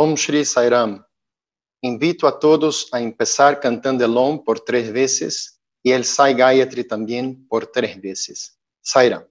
Om Shri Sairam. Invito a todos a empezar cantando el Om por tres veces y el Sai Gayatri también por tres veces. Sairam.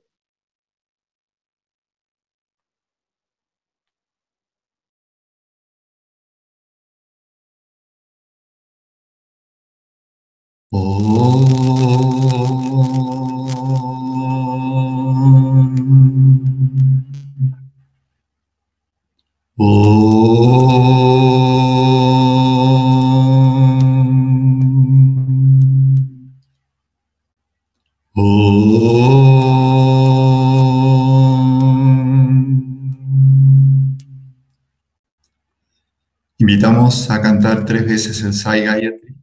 A cantar tres veces el Sai Gayatri,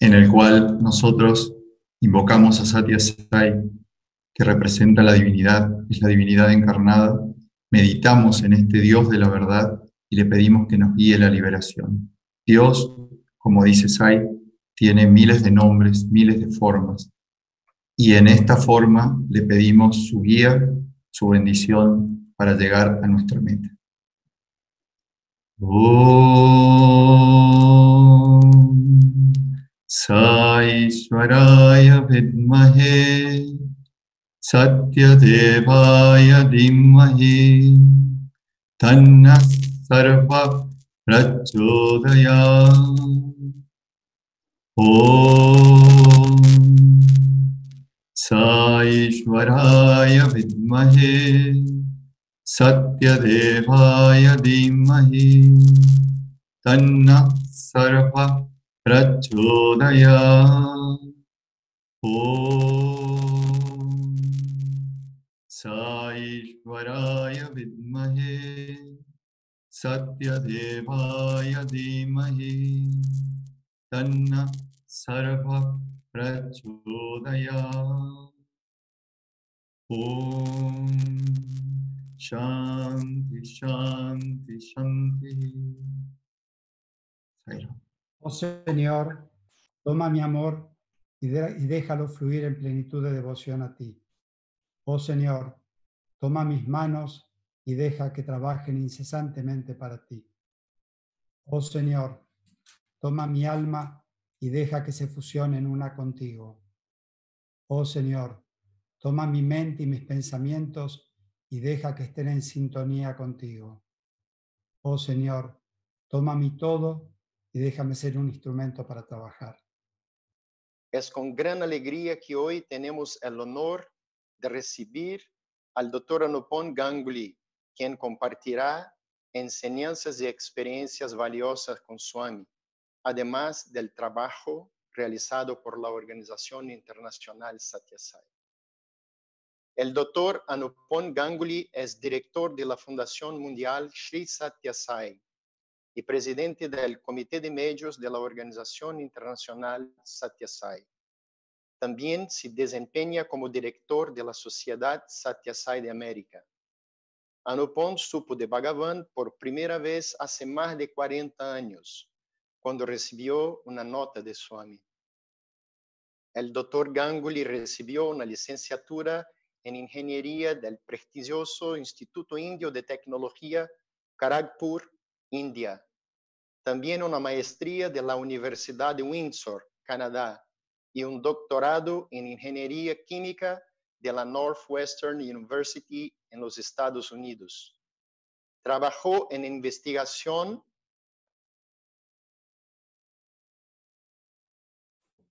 en el cual nosotros invocamos a Satya Sai, que representa la divinidad, es la divinidad encarnada, meditamos en este Dios de la verdad y le pedimos que nos guíe la liberación. Dios, como dice Sai, tiene miles de nombres, miles de formas, y en esta forma le pedimos su guía, su bendición para llegar a nuestra meta. ॐ साईश्वराय विद्महे सत्यदेवाय धीमहि तन्नः सर्व प्रचोदया ॐ साईश्वराय विद्महे। Satyadevaya Dimmahi Tanna Sarva प्रचोदया ॐ साईश्वराय विद्महे। सत्यदेवाय धीमहि। तन्न सर्व प्रचोदया ॐ Shanti, Shanti, Shanti. Oh Señor, toma mi amor y, y déjalo fluir en plenitud de devoción a ti. Oh Señor, toma mis manos y deja que trabajen incesantemente para ti. Oh Señor, toma mi alma y deja que se fusione en una contigo. Oh Señor, toma mi mente y mis pensamientos y deja que estén en sintonía contigo. Oh Señor, toma mi todo y déjame ser un instrumento para trabajar. Es con gran alegría que hoy tenemos el honor de recibir al doctor Anupon Ganguly, quien compartirá enseñanzas y experiencias valiosas con Swami, además del trabajo realizado por la Organización Internacional Satyasai. El doctor Anupon Ganguly es director de la Fundación Mundial Sri Satyasai, y presidente del Comité de Medios de la Organización Internacional Satyasai. También se desempeña como director de la Sociedad Satyasai de América. Anupon supo de Bhagavan por primera vez hace más de 40 años, cuando recibió una nota de Swami. El doctor Ganguly recibió una licenciatura en Ingeniería del prestigioso Instituto Indio de Tecnología, Kharagpur, India, también una maestría de la Universidad de Windsor, Canadá, y un doctorado en Ingeniería Química de la Northwestern University en los Estados Unidos. Trabajó en investigación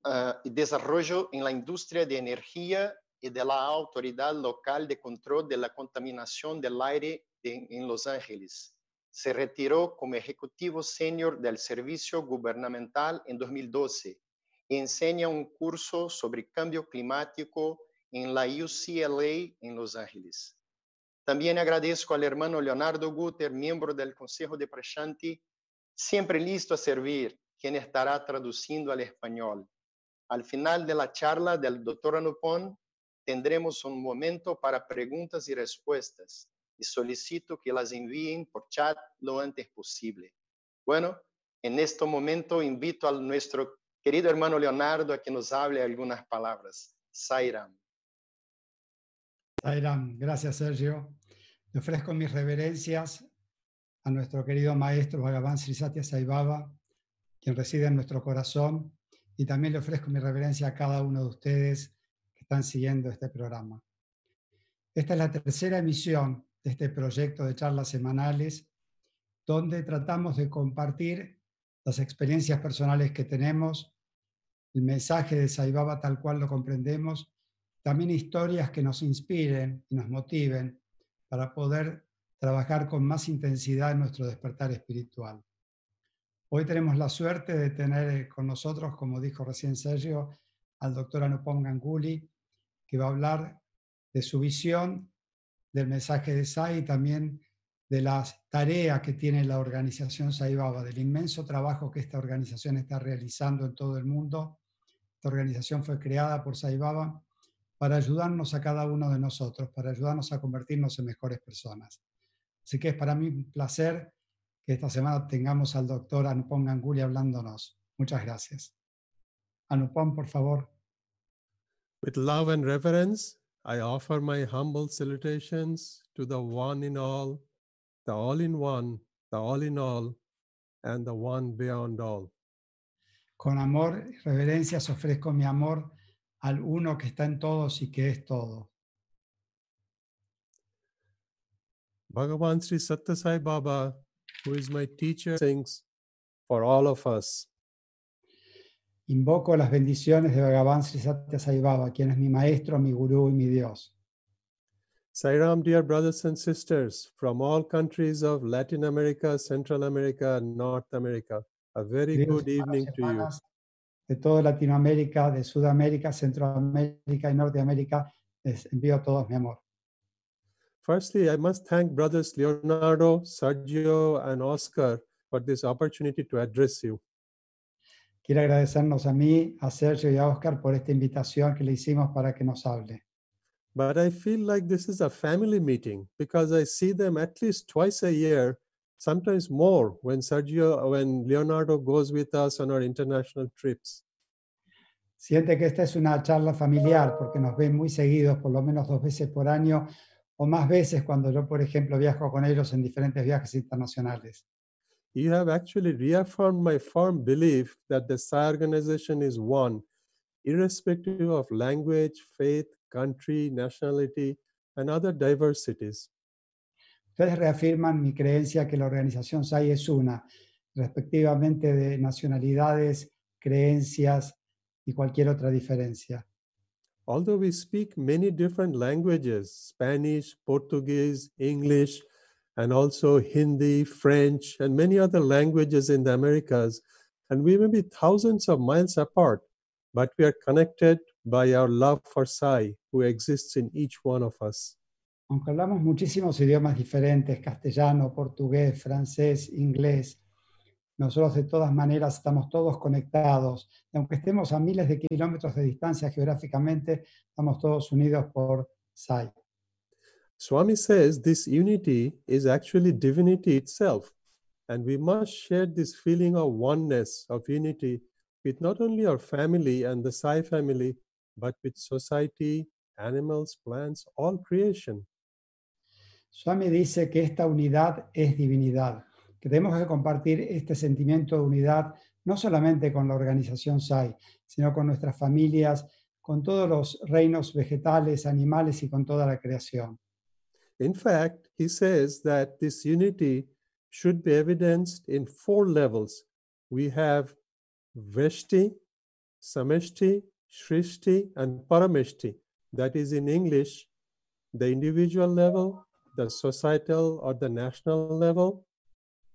ah, y desarrollo en la industria de energía y de la Autoridad Local de Control de la Contaminación del Aire en Los Ángeles se retiró como ejecutivo senior del servicio gubernamental en 2012 y enseña un curso sobre cambio climático en la UCLA en Los Ángeles. También agradezco al hermano Leonardo Guter, miembro del Consejo de Prashanti, siempre listo a servir, quien estará traduciendo al español. Al final de la charla del doctor Anupon, tendremos un momento para preguntas y respuestas y solicito que las envíen por chat lo antes posible. Bueno, en este momento invito a nuestro querido hermano Leonardo a que nos hable algunas palabras. Sairam. Sairam, gracias Sergio. Te ofrezco mis reverencias a nuestro querido maestro Bhagavan Sri Satya Sai quien reside en nuestro corazón, y también le ofrezco mi reverencia a cada uno de ustedes están siguiendo este programa. Esta es la tercera emisión de este proyecto de charlas semanales, donde tratamos de compartir las experiencias personales que tenemos, el mensaje de Sai Baba tal cual lo comprendemos, también historias que nos inspiren y nos motiven para poder trabajar con más intensidad en nuestro despertar espiritual. Hoy tenemos la suerte de tener eh, con nosotros, como dijo recién Sergio, al doctor Anupam Ganguli, que va a hablar de su visión del mensaje de Sai y también de las tareas que tiene la organización Sai Baba, del inmenso trabajo que esta organización está realizando en todo el mundo. Esta organización fue creada por Sai Baba para ayudarnos a cada uno de nosotros, para ayudarnos a convertirnos en mejores personas. Así que es para mí un placer que esta semana tengamos al doctor Anupam Ganguly hablándonos. Muchas gracias. Anupam, por favor. With love and reverence, I offer my humble salutations to the one in all, the all in one, the all in all, and the one beyond all. Con amor y reverencias ofrezco mi amor al uno que está en todos y que es todo. Bhagavan Sri Satyasai Baba, who is my teacher, sings for all of us. Invoco las bendiciones de Bhagavan Sri Satya Sai Baba, quien es mi maestro, mi gurú y mi Dios. Sairam, dear brothers and sisters from all countries of Latin America, Central America, and North America, a very Queridos good evening to you. De toda Latinoamérica, de Sudamérica, Centroamérica y Norteamérica, les envío todos mi amor. Firstly, I must thank brothers Leonardo, Sergio, and Oscar for this opportunity to address you. Quiero agradecernos a mí, a Sergio y a Oscar por esta invitación que le hicimos para que nos hable. But I feel like this is a family meeting because I see them at least twice a year, sometimes more when Sergio, when Leonardo goes with us on our international trips. Siente que esta es una charla familiar porque nos ven muy seguidos, por lo menos dos veces por año o más veces cuando yo, por ejemplo, viajo con ellos en diferentes viajes internacionales. You have actually reaffirmed my firm belief that the Psi organization is one, irrespective of language, faith, country, nationality, and other diversities. Ustedes reafirman mi creencia que la organización SAI es una, respectivamente de nacionalidades, creencias y cualquier otra diferencia. Although we speak many different languages Spanish, Portuguese, English, and also Hindi, French, and many other languages in the Americas, and we may be thousands of miles apart, but we are connected by our love for Sai, who exists in each one of us. Aunque hablamos muchísimos idiomas diferentes, castellano, portugués, francés, inglés, nosotros de todas maneras estamos todos conectados. Y aunque estemos a miles de kilómetros de distancia geográficamente, estamos todos unidos por SAI. Swami says this unity is actually divinity itself, and we must share this feeling of oneness, of unity, with not only our family and the Sai family, but with society, animals, plants, all creation. Swami dice que esta unidad es divinidad, que tenemos que compartir este sentimiento de unidad no solamente con la organización SAI, sino con nuestras familias, con todos los reinos vegetales, animales y con toda la creación. In fact, he says that this unity should be evidenced in four levels. We have Veshti, Sameshti, Shrishti, and Parameshti. That is in English, the individual level, the societal or the national level,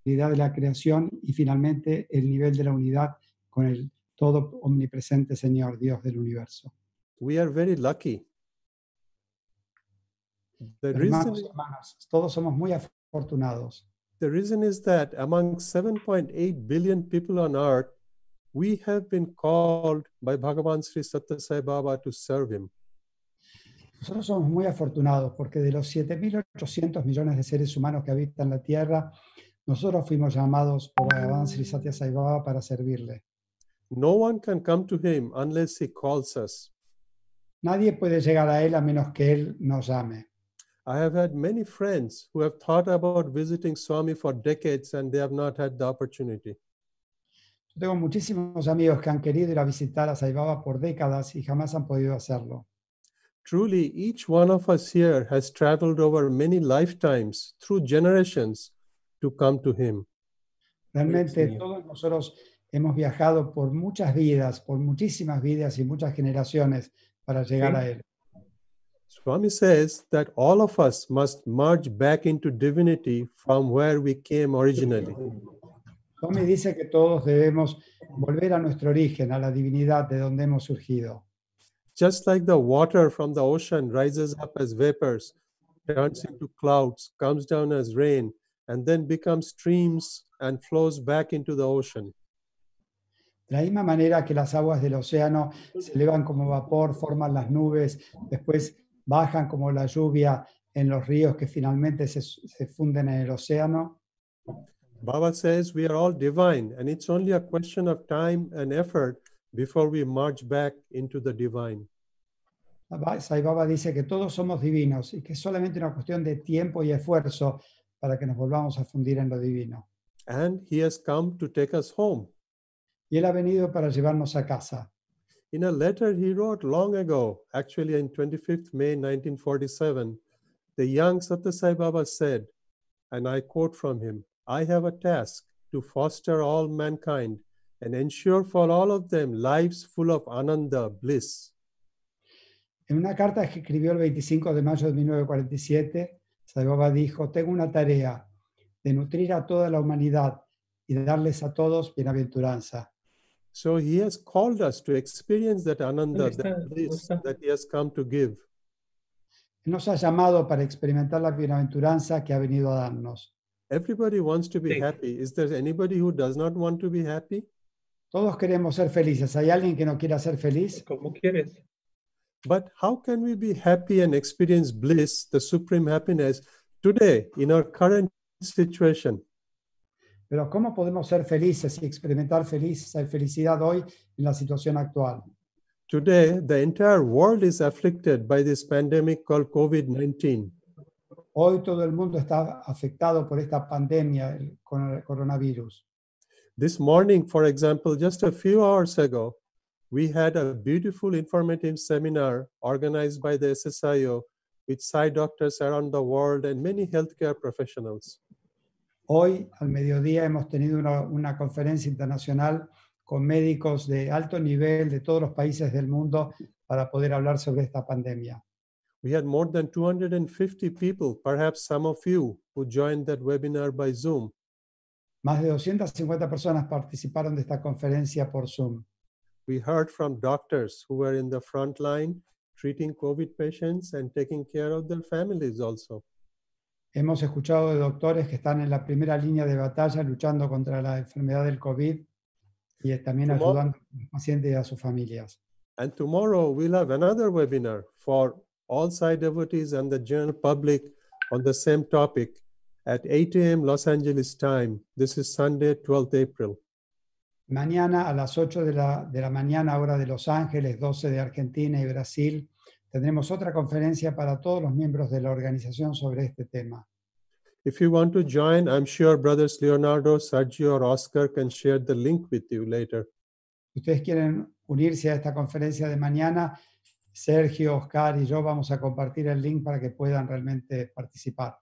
unidad de la creación y finalmente el nivel de la unidad con el todo omnipresente Señor, Dios del universo. we are very lucky. The reason, Hermanos hermanas, todos somos muy afortunados. the reason is that among 7.8 billion people on earth, we have been called by Bhagavan Sri Sathya Sai Baba to serve him. Nosotros somos muy afortunados porque de los 7.800 millones de seres humanos que habitan la Tierra, nosotros fuimos llamados por Bhagavan Sri Satya Sai Baba para servirle. No one can come to him unless he calls us. Nadie puede llegar a Él a menos que Él nos llame. I have had many friends who have thought about visiting Swami for decades and they have not had the opportunity. Yo tengo muchísimos amigos que han querido ir a visitar a Sai Baba por décadas y jamás han podido hacerlo. Truly, each one of us here has traveled over many lifetimes through generations to come to Him. Realmente Señor. todos nosotros hemos viajado por muchas vidas, por muchísimas vidas y muchas generaciones para llegar a Él. Swami says that all of us must merge back into divinity from where we came originally. Tommy dice que todos debemos volver a nuestro origen, a la divinidad de donde hemos surgido. Just like the water from the ocean rises up as vapors, turns into clouds, comes down as rain, and then becomes streams and flows back into the ocean. De la misma manera que las aguas del océano se elevan como vapor, forman las nubes, después bajan como la lluvia en los ríos que finalmente se, se funden en el océano. Baba says we are all divine, and it's only a question of time and effort before we merge back into the divine. Sai Baba dice que todos somos divinos y que es solamente una cuestión de tiempo y esfuerzo para que nos volvamos a fundir en lo divino. And He has come to take us home. Y Él ha venido para llevarnos a casa. In a letter he wrote long ago, actually in 25th May 1947, the young Sathya Sai Baba said, and I quote from him I have a task to foster all mankind and ensure for all of them lives full of ananda, bliss. En una carta que escribió el 25 de mayo de 1947, Sai Baba dijo, tengo una tarea de nutrir a toda la humanidad y de darles a todos bienaventuranza. So he has called us to experience that ananda, está? that bliss that he has come to give. Nos ha llamado para experimentar la bienaventuranza que ha venido a darnos. Everybody wants to be Sí. happy. Is there anybody who does not want to be happy? Todos queremos ser felices. ¿Hay alguien que no quiera ser feliz? Como quieres. But how can we be happy and experience bliss, the supreme happiness, today in our current situation? Pero ¿cómo podemos ser felices y experimentar feliz, felicidad hoy en la situación actual? Today, the entire world is afflicted by this pandemic called COVID 19. Hoy todo el mundo está afectado por esta pandemia, el con- coronavirus. This morning, for example, just a few hours ago, we had a beautiful informative seminar organized by the SSIO with Sai doctors around the world and many healthcare professionals. Hoy, al mediodía, hemos tenido una, una conferencia internacional con médicos de alto nivel de todos los países del mundo para poder hablar sobre esta pandemia. We had more than 250 people, perhaps some of you, who joined that webinar by Zoom. Más de 250 personas participaron de esta conferencia por Zoom. We heard from doctors who were in the front line treating COVID patients and taking care of their families also. Hemos escuchado de doctores que están en la primera línea de batalla luchando contra la enfermedad del COVID y también ayudando a los pacientes y a sus familias. And tomorrow we'll have another webinar for all side devotees and the general public on the same topic at 8 a.m. Los Angeles time. This is Sunday, 12th April. Mañana a las 8 de la, de la mañana, hora de Los Ángeles, 12 de Argentina y Brasil, tendremos otra conferencia para todos los miembros de la organización sobre este tema. If you want to join, I'm sure brothers Leonardo, Sergio, or Oscar can share the link with you later. Si ustedes quieren unirse a esta conferencia de mañana, Sergio, Oscar y yo vamos a compartir el link para que puedan realmente participar.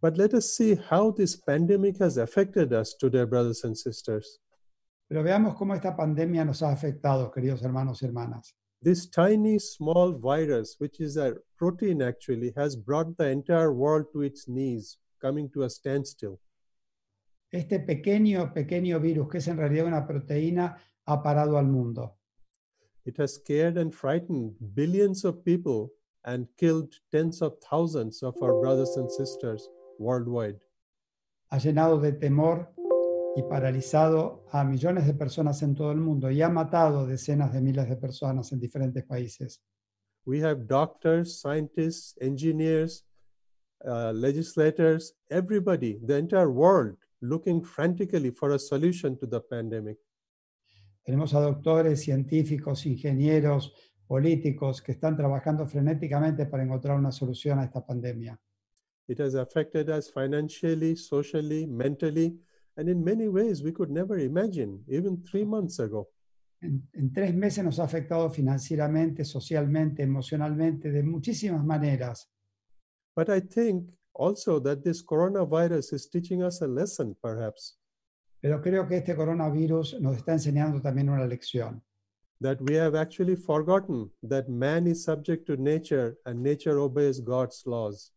But let us see how this pandemic has affected us today, brothers and sisters. Pero veamos cómo esta pandemia nos ha afectado, queridos hermanos y hermanas. This tiny small virus, which is a protein actually, has brought the entire world to its knees, coming to a standstill. Este pequeño, pequeño virus, que es en realidad una proteína, ha parado al mundo. It has scared and frightened billions of people and killed tens of thousands of our brothers and sisters worldwide. Ha llenado de temor y paralizado a millones de personas en todo el mundo y ha matado decenas de miles de personas en diferentes países. We have doctors, scientists, engineers, uh, legislators, everybody, the entire world looking frantically for a solution to the pandemic. Tenemos a doctores, científicos, ingenieros, políticos que están trabajando frenéticamente para encontrar una solución a esta pandemia. It has affected us financially, socially, mentally, and in many ways we could never imagine, even three months ago. En, en tres meses nos ha afectado financieramente, socialmente, emocionalmente, de muchísimas maneras. But I think also that this coronavirus is teaching us a lesson, perhaps, Pero creo que este coronavirus nos está enseñando también una lección. that we have actually forgotten that man is subject to nature and nature obeys God's laws.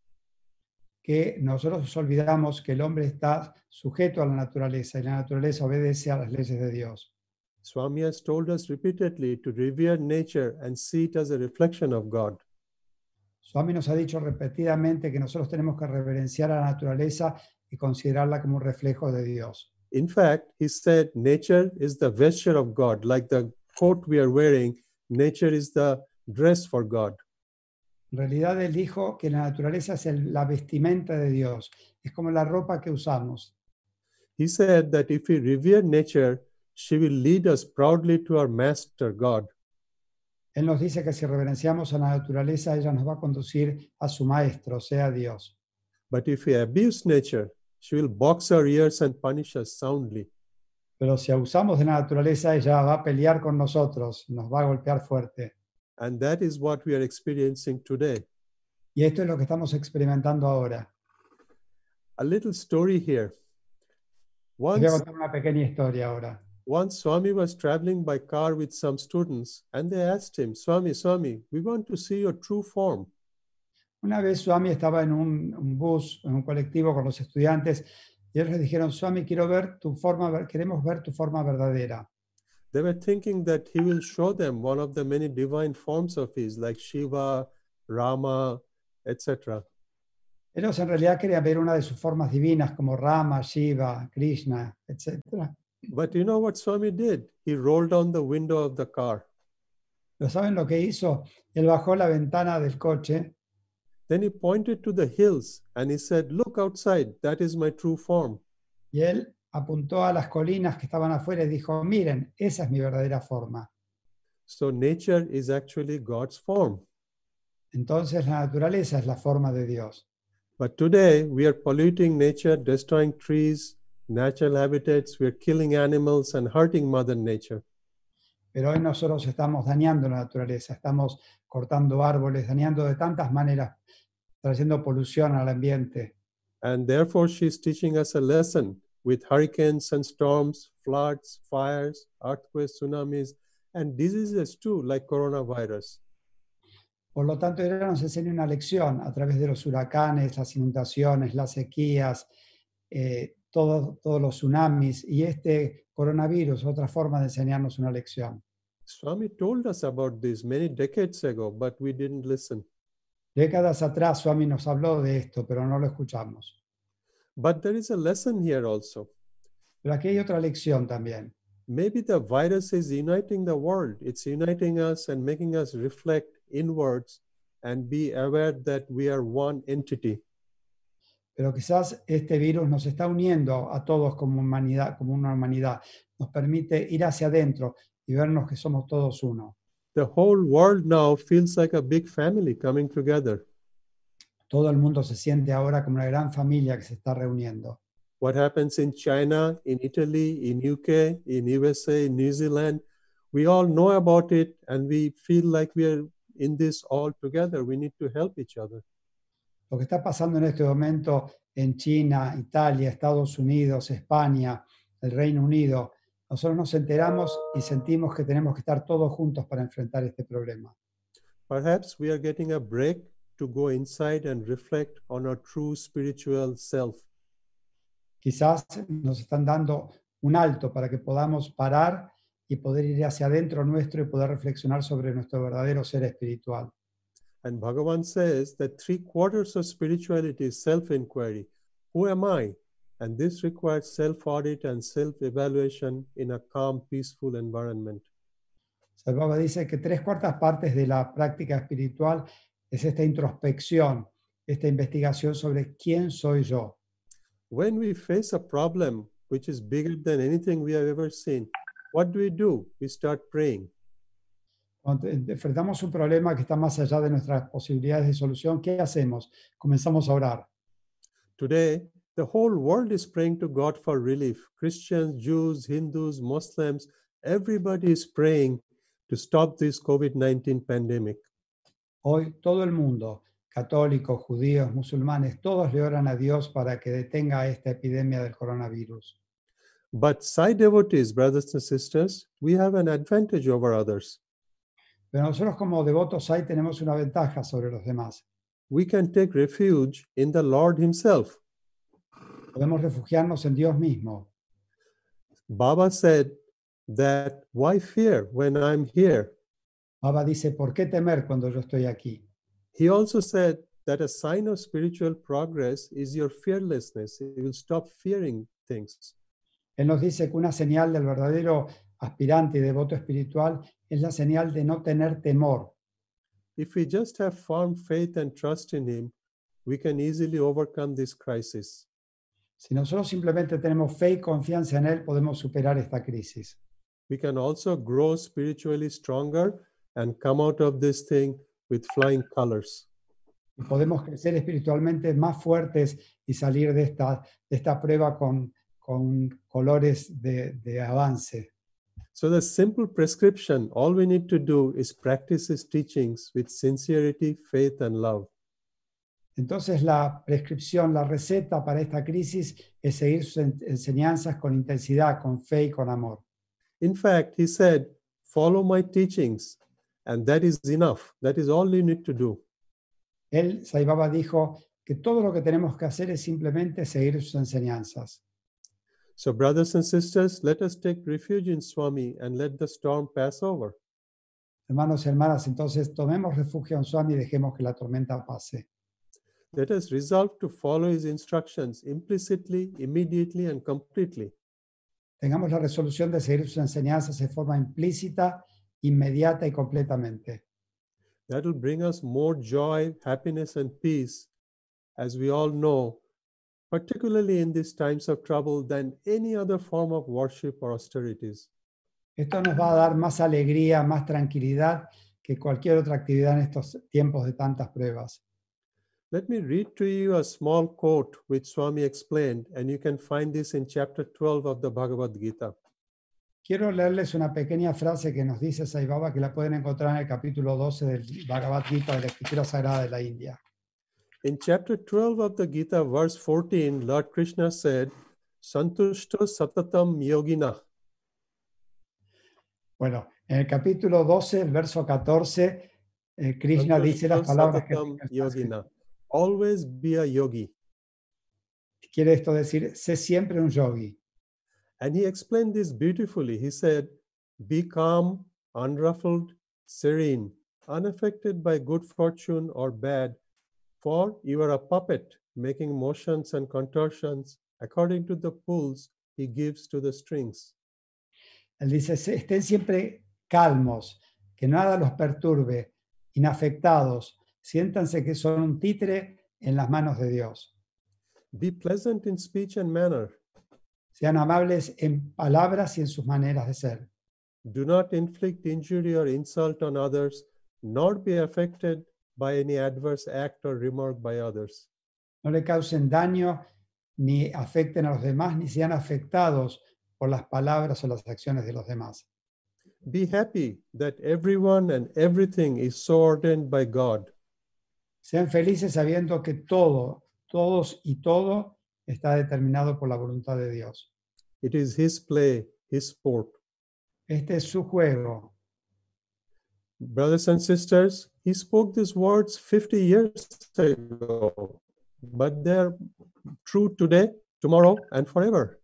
Que nosotros nos olvidamos que el hombre está sujeto a la naturaleza y la naturaleza obedece a las leyes de Dios. Swami has told us repeatedly to revere nature and see it as a reflection of God. Swami nos ha dicho repetidamente que nosotros tenemos que reverenciar a la naturaleza y considerarla como un reflejo de Dios. In fact, he said nature is the vesture of God, like the coat we are wearing, nature is the dress for God. En realidad él dijo que la naturaleza es el- la vestimenta de Dios, es como la ropa que usamos. He said that if we revere nature, she will lead us proudly to our master God. Él nos dice que si reverenciamos a la naturaleza, ella nos va a conducir a su maestro, o sea, Dios. But if we abuse nature, she will box our ears and punish us soundly. Pero si abusamos de la naturaleza, ella va a pelear con nosotros, nos va a golpear fuerte. And that is what we are experiencing today. Y esto es lo que estamos experimentando ahora. A little story here. Les voy a Once, contar una pequeña historia ahora. once Swami was traveling by car with some students, and they asked him, Swami, Swami, we want to see your true form. Una vez Swami estaba en un, un bus, en un colectivo con los estudiantes, y ellos le dijeron, Swami, quiero ver tu forma, queremos ver tu forma verdadera. They were thinking that he will show them one of the many divine forms of his, like Shiva, Rama, etc. Ellos en realidad querían ver una de sus formas divinas como Rama, Shiva, Krishna, etc. But you know what Swami did? He rolled down the window of the car. Pero ¿saben lo que hizo? Él bajó la ventana del coche Then he pointed to the hills and he said, Look outside, that is my true form. y él apuntó a las colinas que estaban afuera y dijo, miren, esa es mi verdadera forma. So nature is actually God's form. Entonces la naturaleza es la forma de Dios. But today we are polluting nature, destroying trees, natural habitats, we are killing animals and hurting Mother Nature. Pero hoy nosotros estamos dañando la naturaleza, estamos cortando árboles, dañando de tantas maneras, trayendo polución al ambiente. And therefore, she's teaching us a lesson with hurricanes and storms, floods, fires, earthquakes, tsunamis, and diseases too, like coronavirus. Por lo tanto, ella nos enseña una lección a través de los huracanes, las inundaciones, las sequías, eh, todo- todos los tsunamis y este coronavirus, otra forma de enseñarnos una lección. Swami told us about this many decades ago, but we didn't listen. Décadas atrás, Swami nos habló de esto, pero no lo escuchamos. But there is a lesson here also. Pero aquí hay otra lección también. Maybe the virus is uniting the world, it's uniting us and making us reflect inwards and be aware that we are one entity. Pero quizás este virus nos está uniendo a todos como humanidad, como una humanidad. Nos permite ir hacia adentro y vernos que somos todos uno. The whole world now feels like a big family coming together. Todo el mundo se siente ahora como una gran familia que se está reuniendo. what happens in China, in Italy, in UK, in USA, in New Zealand. We all know about it and we feel like we are in this all together. We need to help each other. Lo que está pasando en este momento en China, Italia, Estados Unidos, España, el Reino Unido, nosotros nos enteramos y sentimos que tenemos que estar todos juntos para enfrentar este problema. Perhaps we are getting a break to go inside and reflect on our true spiritual self. Quizás nos están dando un alto para que podamos parar y poder ir hacia adentro nuestro y poder reflexionar sobre nuestro verdadero ser espiritual. And Bhagavan says that three quarters of spirituality is self inquiry. Who am I? And this requires self audit and self evaluation in a calm, peaceful environment. Baba dice que tres cuartas partes de la práctica espiritual es esta introspección, esta investigación sobre quién soy yo. When we face a problem which is bigger than anything we have ever seen, what do we do? We start praying. Cuando enfrentamos un problema que está más allá de nuestras posibilidades de solución, ¿qué hacemos? Comenzamos a orar. Today, the whole world is praying to God for relief. Christians, Jews, Hindus, Muslims, everybody is praying to stop this COVID 19 pandemic. Hoy todo el mundo, católicos, judíos, musulmanes, todos le oran a Dios para que detenga esta epidemia del coronavirus. But Sai devotees, brothers and sisters, we have an advantage over others. Pero nosotros como devotos ahí tenemos una ventaja sobre los demás. We can take refuge in the Lord Himself. Podemos refugiarnos en Dios mismo. Baba said that why fear when I'm here? Baba dice, ¿por qué temer cuando yo estoy aquí? He also said that a sign of spiritual progress is your fearlessness. You will stop fearing things. Él nos dice que una señal del verdadero aspirante y devoto espiritual es la señal de no tener temor. If we just have firm faith and trust in Him, we can easily overcome this crisis. Si nosotros simplemente tenemos fe y confianza en Él, podemos superar esta crisis. We can also grow spiritually stronger and come out of this thing with flying colors. Podemos crecer espiritualmente más fuertes y salir de esta, de esta prueba con, con colores de, de avance. So, the simple prescription all we need to do is practice His teachings with sincerity, faith, and love. Entonces la prescripción, la receta para esta crisis es seguir sus enseñanzas con intensidad, con fe y con amor. In fact, He said, Follow my teachings, and that is enough. That is all you need to do. Él, Sai Baba, dijo que todo lo que tenemos que hacer es simplemente seguir sus enseñanzas. So, brothers and sisters, let us take refuge in Swami and let the storm pass over. Hermanos y hermanas, entonces tomemos refugio en Swami y dejemos que la tormenta pase. Let us resolve to follow his instructions implicitly, immediately, and completely. Tengamos la resolución de seguir sus enseñanzas de forma implícita, inmediata y completamente. That will bring us more joy, happiness, and peace, as we all know, particularly in these times of trouble, than any other form of worship or austerities. Esto nos va a dar más alegría, más tranquilidad que cualquier otra actividad en estos tiempos de tantas pruebas. Let me read to you a small quote which Swami explained, and you can find this in chapter 12 of the Bhagavad Gita. Quiero leerles una pequeña frase que nos dice Sai Baba que la pueden encontrar en el capítulo 12 del Bhagavad Gita de la Escritura Sagrada de la India. In chapter 12 of the Gita, verse 14, Lord Krishna said, Santushto Satatam Yogina. Bueno, en el capítulo 12, el verso 14, eh, Krishna dice las palabras Satatam que- Yogina. Always be a yogi. quiere esto decir, sé siempre un yogi. And he explained this beautifully. He said, Be calm, unruffled, serene, unaffected by good fortune or bad, for you are a puppet making motions and contortions according to the pulls he gives to the strings. Él dice, estén siempre calmos, que nada los perturbe, inafectados, siéntanse que son un títere en las manos de Dios. Be pleasant in speech and manner. Sean amables en palabras y en sus maneras de ser. Do not inflict injury or insult on others, nor be affected by any adverse act or remark by others. No le causen daño ni afecten a los demás, ni sean afectados por las palabras o las acciones de los demás. Be happy that everyone and everything is so ordained by God. Sean felices sabiendo que todo, todos y todo está determinado por la voluntad de Dios. It is His play, His sport. Este es su juego. Brothers and sisters, He spoke these words 50 years ago, but they're true today, tomorrow, and forever.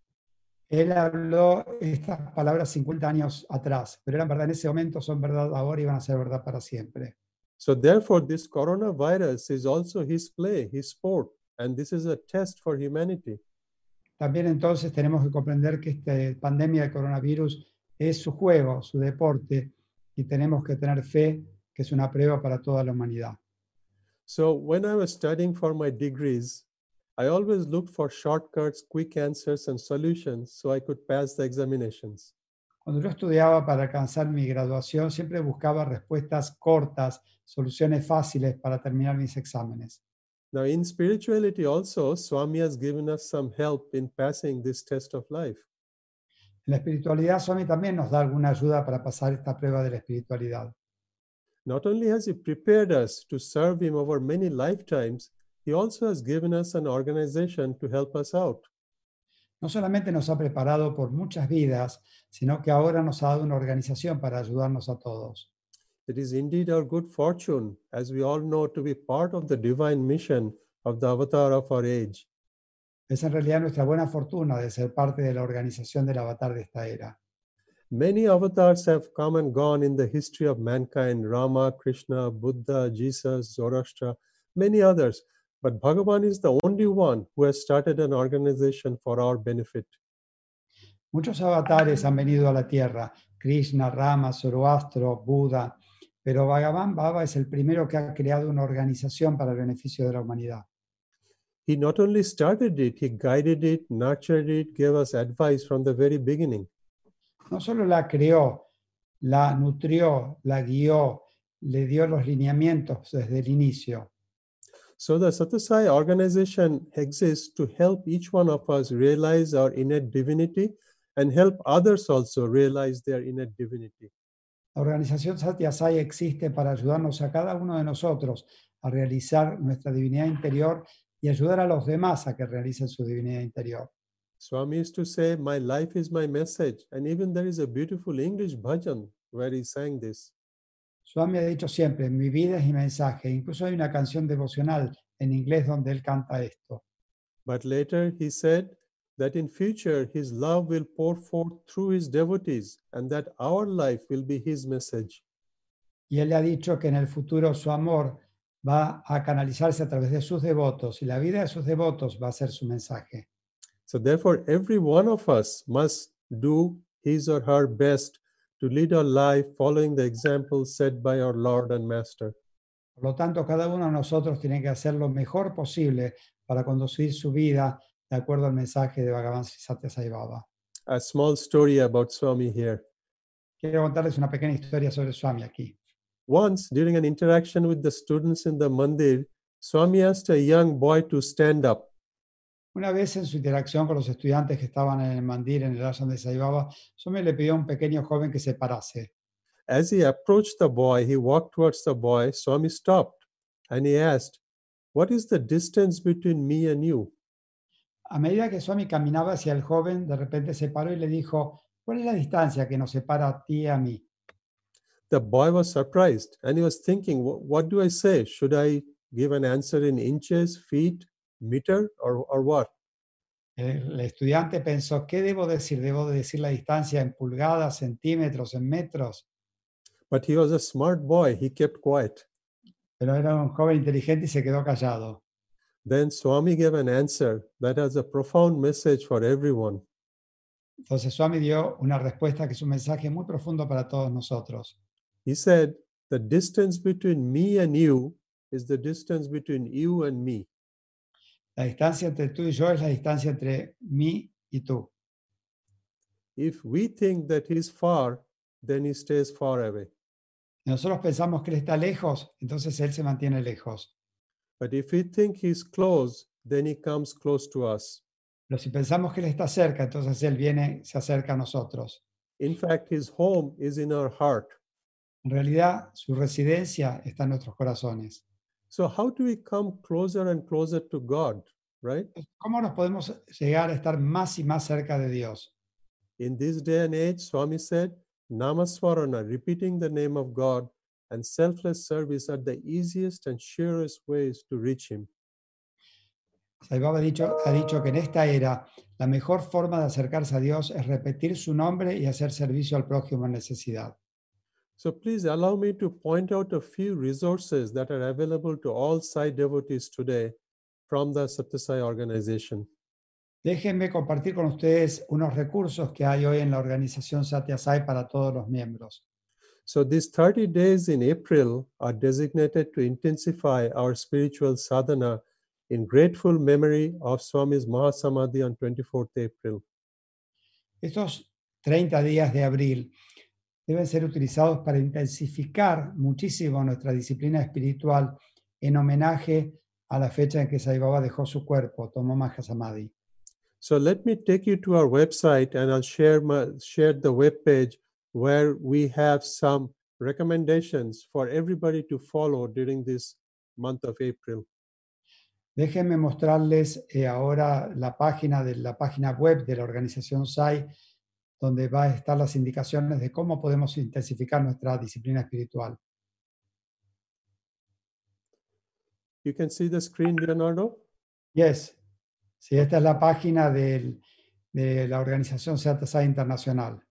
Él habló estas palabras 50 años atrás, pero eran verdad en ese momento, son verdad ahora y van a ser verdad para siempre. So, therefore, this coronavirus is also His play, His sport, and this is a test for humanity. También entonces tenemos que comprender que esta pandemia de coronavirus es su juego, su deporte, y tenemos que tener fe que es una prueba para toda la humanidad. So, when I was studying for my degrees, I always looked for shortcuts, quick answers, and solutions so I could pass the examinations. Cuando yo estudiaba para alcanzar mi graduación, siempre buscaba respuestas cortas, soluciones fáciles para terminar mis exámenes. Now, in spirituality, also, Swami has given us some help in passing this test of life. En la espiritualidad, Swami también nos da alguna ayuda para pasar esta prueba de la espiritualidad. Not only has He prepared us to serve Him over many lifetimes, He also has given us an organization to help us out. No solamente nos ha preparado por muchas vidas, sino que ahora nos ha dado una organización para ayudarnos a todos. It is indeed our good fortune, as we all know, to be part of the divine mission of the avatar of our age. Es en realidad nuestra buena fortuna de ser parte de la organización del avatar de esta era. Many avatars have come and gone in the history of mankind Rama, Krishna, Buddha, Jesus, Zoroaster, many others. But Bhagavan is the only one who has started an organization for our benefit. Muchos avatares han venido a la Tierra, Krishna, Rama, Zoroastro, Buda, pero Bhagavan Baba es el primero que ha creado una organización para el beneficio de la humanidad. He not only started it, he guided it, nurtured it, gave us advice from the very beginning. No solo la creó, la nutrió, la guió, le dio los lineamientos desde el inicio. So the Satyasai organization exists to help each one of us realize our innate divinity and help others also realize their innate divinity. La organización Satya Sai existe para ayudarnos a cada uno de nosotros a realizar nuestra divinidad interior y ayudar a los demás a que realicen su divinidad interior. Swami used to say, My life is my message. And even there is a beautiful English bhajan where he sang this. Swami ha dicho siempre, mi vida es mi mensaje. Incluso hay una canción devocional en inglés donde él canta esto. But later he said that in future his love will pour forth through his devotees and that our life will be his message. Y él le ha dicho que en el futuro su amor va a canalizarse a través de sus devotos y la vida de sus devotos va a ser su mensaje. So therefore, every one of us must do his or her best to lead our life following the example set by our Lord and Master. Por lo tanto, cada uno de nosotros tiene que hacer lo mejor posible para conducir su vida de acuerdo al mensaje de Bhagavan Sri Satya Sai Baba. A small story about Swami here. Quiero contarles una pequeña historia sobre Swami aquí. Once, during an interaction with the students in the mandir, Swami asked a young boy to stand up. Una vez en su interacción con los estudiantes que estaban en el mandir, en el ashram de Sai Baba, Swami le pidió a un pequeño joven que se parase. As he approached the boy, he walked towards the boy. Swami stopped and he asked, What is the distance between me and you? A medida que Swami caminaba hacia el joven, de repente se paró y le dijo, ¿cuál es la distancia que nos separa a ti y a mí? The boy was surprised and he was thinking, "Wh- What do I say? Should I give an answer in inches, feet, meter, or, or what? El, estudiante pensó, ¿qué debo decir? ¿Debo de decir la distancia en pulgadas, centímetros, en metros? But he was a smart boy. He kept quiet. Pero era un joven inteligente y se quedó callado. Then Swami gave an answer that has a profound message for everyone. Entonces Swami dio una respuesta que es un mensaje muy profundo para todos nosotros. He said, The distance between me and you is the distance between you and me. La distancia entre tú y yo es la distancia entre mí y tú. If we think that he's far, then he stays far away. Nosotros pensamos que Él está lejos, entonces Él se mantiene lejos. But if we think he's close, then he comes close to us. Pero si pensamos que Él está cerca, entonces Él viene, se acerca a nosotros. In fact, his home is in our heart. En realidad, su residencia está en nuestros corazones. So, how do we come closer and closer to God, right? ¿Cómo nos podemos llegar a estar más y más cerca de Dios? In this day and age, Swami said, Namaswarana, repeating the name of God, and selfless service are the easiest and surest ways to reach Him. Sai Baba ha dicho, ha dicho que en esta era la mejor forma de acercarse a Dios es repetir su nombre y hacer servicio al prójimo en necesidad. So, please allow me to point out a few resources that are available to all Sai devotees today from the Satyasai organization. Déjenme compartir con ustedes unos recursos que hay hoy en la organización Satya Sai para todos los miembros. So, these 30 days in April are designated to intensify our spiritual sadhana in grateful memory of Swami's Mahasamadhi on 24th April. Estos 30 días de abril deben ser utilizados para intensificar muchísimo nuestra disciplina espiritual en homenaje a la fecha en que Sai Baba dejó su cuerpo, tomó Mahasamadhi. So let me take you to our website and I'll share my share the web page where we have some recommendations for everybody to follow during this month of April. Déjenme mostrarles eh, ahora la página de la página web de la organización SAI, donde va a estar las indicaciones de cómo podemos intensificar nuestra disciplina espiritual. You can see the screen, Leonardo. Yes. Sí, esta es la página del- de la organización Seattle SAI Internacional.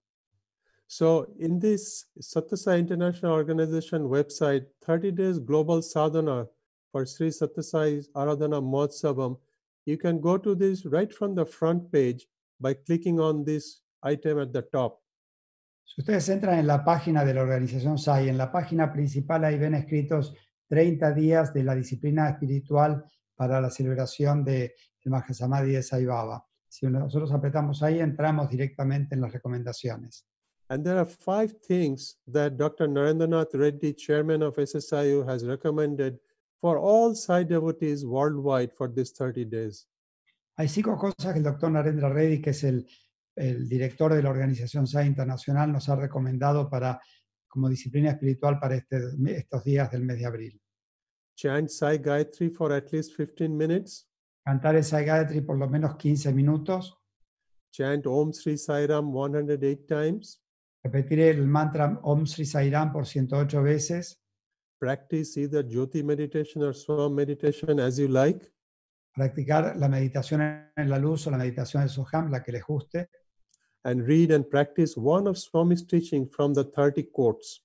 So in this Satyasai International Organization website, 30 days global sadhana for Sri Satyasai Aradhana Mahotsavam, you can go to this right from the front page by clicking on this item at the top. Si ustedes entran en la página de la organización SAI, en la página principal ahí ven escritos 30 días de la disciplina espiritual para la celebración del de Mahasamadhi de Sai Baba. Si nosotros apretamos ahí, entramos directamente en las recomendaciones. And there are five things that Dr. Narendranath Reddy, chairman of SSIU, has recommended for all Sai devotees worldwide for these 30 days. Hay cinco cosas que el doctor Narendra Reddy, que es el, el director de la organización SAI Internacional, nos ha recomendado para, como disciplina espiritual para este, estos días del mes de abril. Chant Sai Gayatri for at least 15 minutes. Cantar el Sai Gayatri por lo menos 15 minutos. Chant Om Sri Sai Ram 108 times. Repetir el mantra Om Sri Sai Ram por 108 veces. Practice either Jyoti meditation or Swam meditation as you like. Practicar la meditación en la luz o la meditación del Soham, la que les guste. And read and practice one of Swami's teaching from the 30 quotes.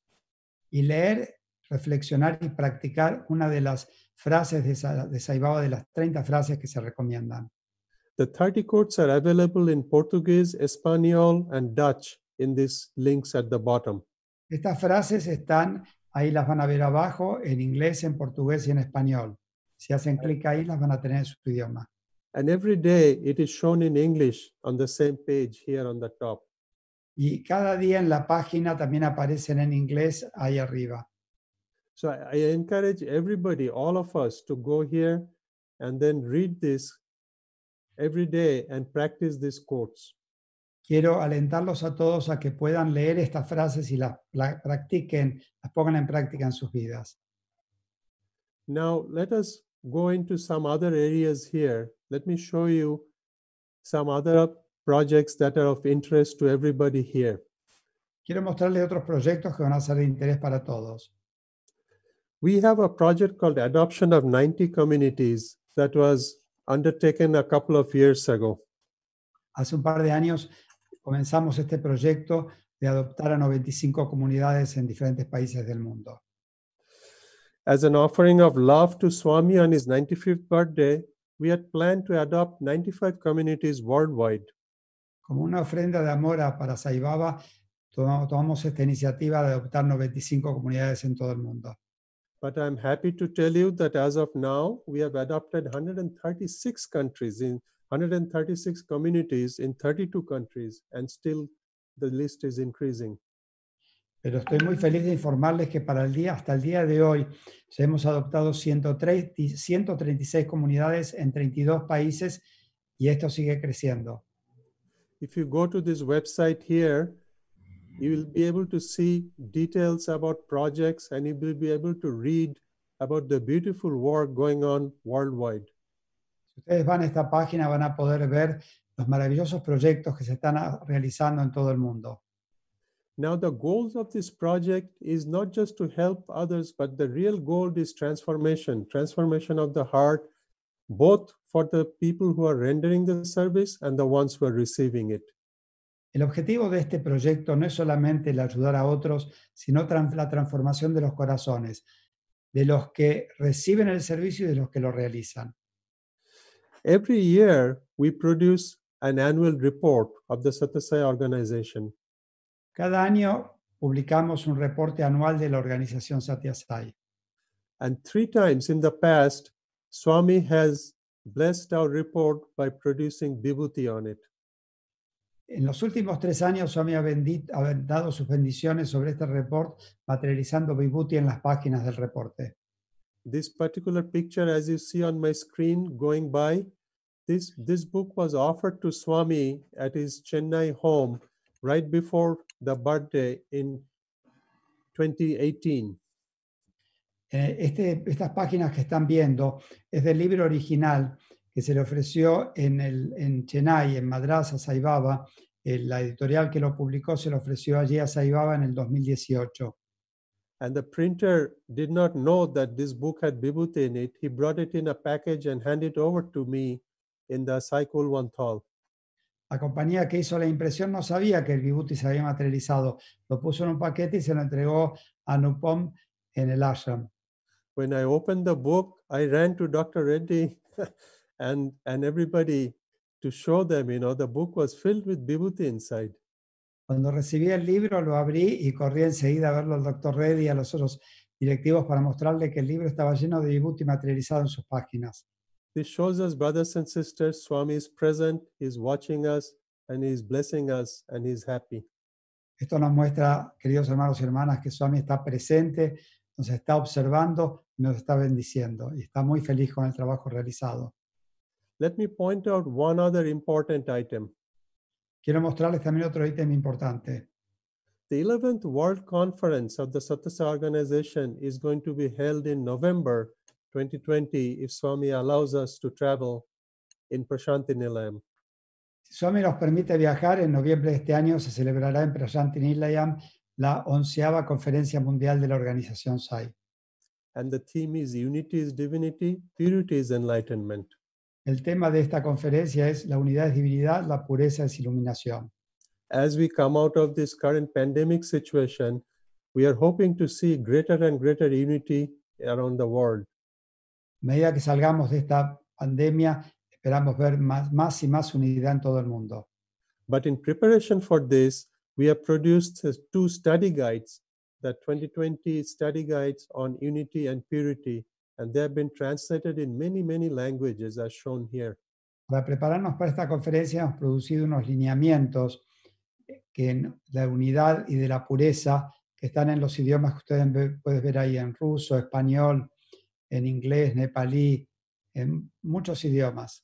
Y leer, reflexionar y practicar una de las frases de, Sa- de Sai Baba, de las 30 frases que se recomiendan. The 30 quotes are available in Portuguese, Espanol, and Dutch in these links at the bottom. Estas frases están, ahí las van a ver abajo, en inglés, en portugués y en español. Si hacen clic ahí, las van a tener en su idioma. And every day it is shown in English on the same page here on the top. Y cada día en la página también aparecen en inglés ahí arriba. So I I encourage everybody, all of us, to go here and then read this every day and practice these quotes. Quiero alentarlos a todos a que puedan leer estas frases y las la- practiquen, las pongan en práctica en sus vidas. Now, let us go into some other areas here. Let me show you some other projects that are of interest to everybody here. Quiero mostrarles otros proyectos que van a ser de interés para todos. We have a project called Adoption of 90 Communities that was undertaken a couple of years ago. Hace un par de años comenzamos este proyecto de adoptar a 95 comunidades en diferentes países del mundo. As an offering of love to Swami on his 95th birthday, we had planned to adopt 95 communities worldwide. Como una ofrenda de amor a- para Sai Baba, tomamos, tomamos esta iniciativa de adoptar 95 comunidades en todo el mundo. But I'm happy to tell you that as of now, we have adopted 136 countries in 136 communities in 32 countries, and still the list is increasing. Pero estoy muy feliz de informarles que para el día, hasta el día de hoy, ya hemos adoptado 103 y 136 comunidades en 32 países y esto sigue creciendo. If you go to this website here, you will be able to see details about projects and you will be able to read about the beautiful work going on worldwide. Si ustedes van a esta página van a poder ver los maravillosos proyectos que se están ah, realizando en todo el mundo. Now, the goals of this project is not just to help others, but the real goal is transformation, transformation of the heart, both for the people who are rendering the service and the ones who are receiving it. El objetivo de este proyecto no es solamente el ayudar a otros, sino la transformación de los corazones, de los que reciben el servicio y de los que lo realizan. Every year, we produce an annual report of the Satyasai organization. Cada año publicamos un reporte anual de la organización Satyasai. And three times in the past, Swami has blessed our report by producing vibhuti on it. En los últimos tres años, Swami ha, bendi- ha dado sus bendiciones sobre este report, materializando Vibhuti en las páginas del reporte. This particular picture, as you see on my screen going by, this, this book was offered to Swami at his Chennai home right before the birthday in 2018. Eh, Este, estas páginas que están viendo es del libro original que se le ofreció en, el, en Chennai, en Madrasa, Sai Baba. Eh, La editorial que lo publicó se lo ofreció allí a Sai Baba en el 2018. And the printer did not know that this book had Vibhuti in it. He brought it in a package and handed it over to me in the Saikul Vanthal. La compañía que hizo la impresión no sabía que el Vibhuti se había materializado. Lo puso en un paquete y se lo entregó a Nupom en el ashram. When I opened the book, I ran to Dr. Reddy and, and everybody to show them, you know, the book was filled with Vibhuti inside. Cuando recibí el libro, lo abrí y corrí enseguida a verlo al doctor Reddy y a los otros directivos para mostrarle que el libro estaba lleno de Vibhuti materializado en sus páginas. This shows us, brothers and sisters, Swami is present, he's watching us, and he's blessing us, and he's happy. Esto nos muestra, queridos hermanos y hermanas, que Swami está presente, nos está observando nos está bendiciendo y está muy feliz con el trabajo realizado. Let me point out one other important item. Quiero mostrarles también otro ítem importante. The 11th World Conference of the Satyasa Organization is going to be held in November 2020 if Swami allows us to travel in Prashanti Nilayam. Si Swami nos permite viajar, en noviembre de este año se celebrará en Prasanti Nilayam la onceava conferencia mundial de la organización SAI. And the theme is Unity is Divinity, Purity is Enlightenment. El tema de esta conferencia es la unidad es divinidad, la pureza es iluminación. As we come out of this current pandemic situation, we are hoping to see greater and greater unity around the world. A medida que salgamos de esta pandemia, esperamos ver más, más y más unidad en todo el mundo. But in preparation for this, we have produced uh, two study guides, the 2020 study guides on unity and purity, and they have been translated in many, many languages as shown here. Para prepararnos para esta conferencia hemos producido unos lineamientos que en la unidad y de la pureza que están en los idiomas que ustedes pueden ver ahí en ruso, español, en inglés, nepalí, en muchos idiomas.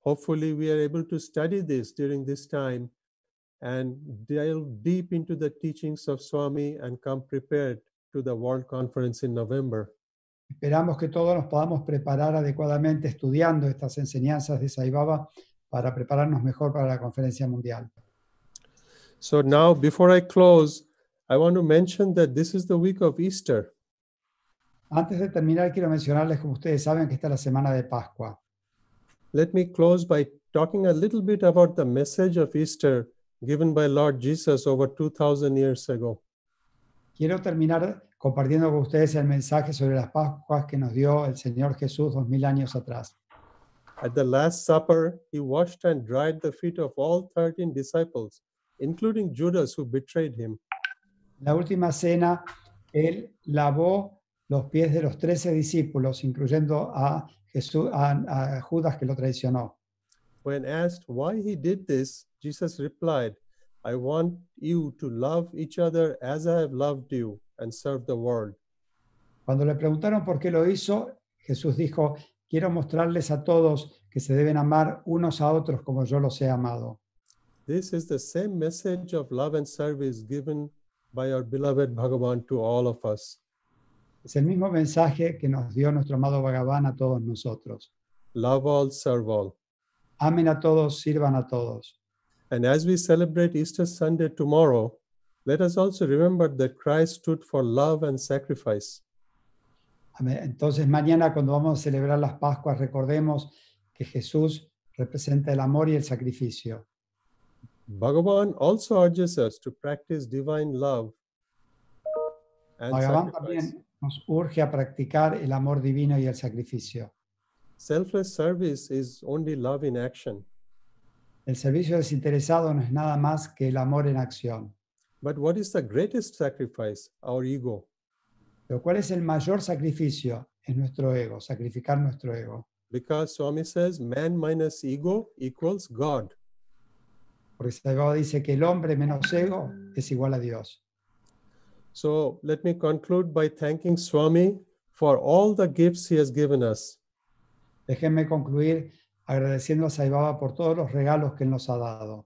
Hopefully, we are able to study this during this time and delve deep into the teachings of Swami and come prepared to the World Conference in November. Esperamos que todos nos podamos preparar adecuadamente estudiando estas enseñanzas de Sai Baba para prepararnos mejor para la conferencia mundial. So, now before I close, I want to mention that this is the week of Easter. Antes de terminar, quiero mencionarles, como ustedes saben, que esta es la semana de Pascua. Let me close by talking a little bit about the message of Easter given by Lord Jesus over 2,000 years ago. Quiero terminar compartiendo con ustedes el mensaje sobre las Pascuas que nos dio el Señor Jesús dos mil años atrás. At the Last Supper, he washed and dried the feet of all 13 disciples, including Judas, who betrayed him. La última cena, Él lavó los pies de los trece discípulos, incluyendo a, Jesús, a, a Judas que lo traicionó. When asked why he did this, Jesus replied, I want you to love each other as I have loved you and serve the world. Cuando le preguntaron por qué lo hizo, Jesús dijo, quiero mostrarles a todos que se deben amar unos a otros como yo los he amado. This is the same message of love and service given by our beloved Bhagavan to all of us. Es el mismo mensaje que nos dio nuestro amado Bhagavan a todos nosotros. Love all, serve all. Amen a todos, sirvan a todos. And as we celebrate Easter Sunday tomorrow, let us also remember that Christ stood for love and sacrifice. Entonces mañana cuando vamos a celebrar las Pascuas, recordemos que Jesús representa el amor y el sacrificio. Bhagavan also urges us to practice divine love and Bhagavan sacrifice. también nos urge a practicar el amor divino y el sacrificio. Selfless service is only love in action. El servicio desinteresado no es nada más que el amor en acción. But what is the greatest sacrifice? Our ego. Pero ¿cuál es el mayor sacrificio? Es nuestro ego, sacrificar nuestro ego. Because Swami says man minus ego equals God. porque dice que el hombre menos ego es igual a Dios. So let me conclude by thanking Swami for all the gifts he has given us. Déjenme concluir agradeciendo a Sai Baba por todos los regalos que Él nos ha dado.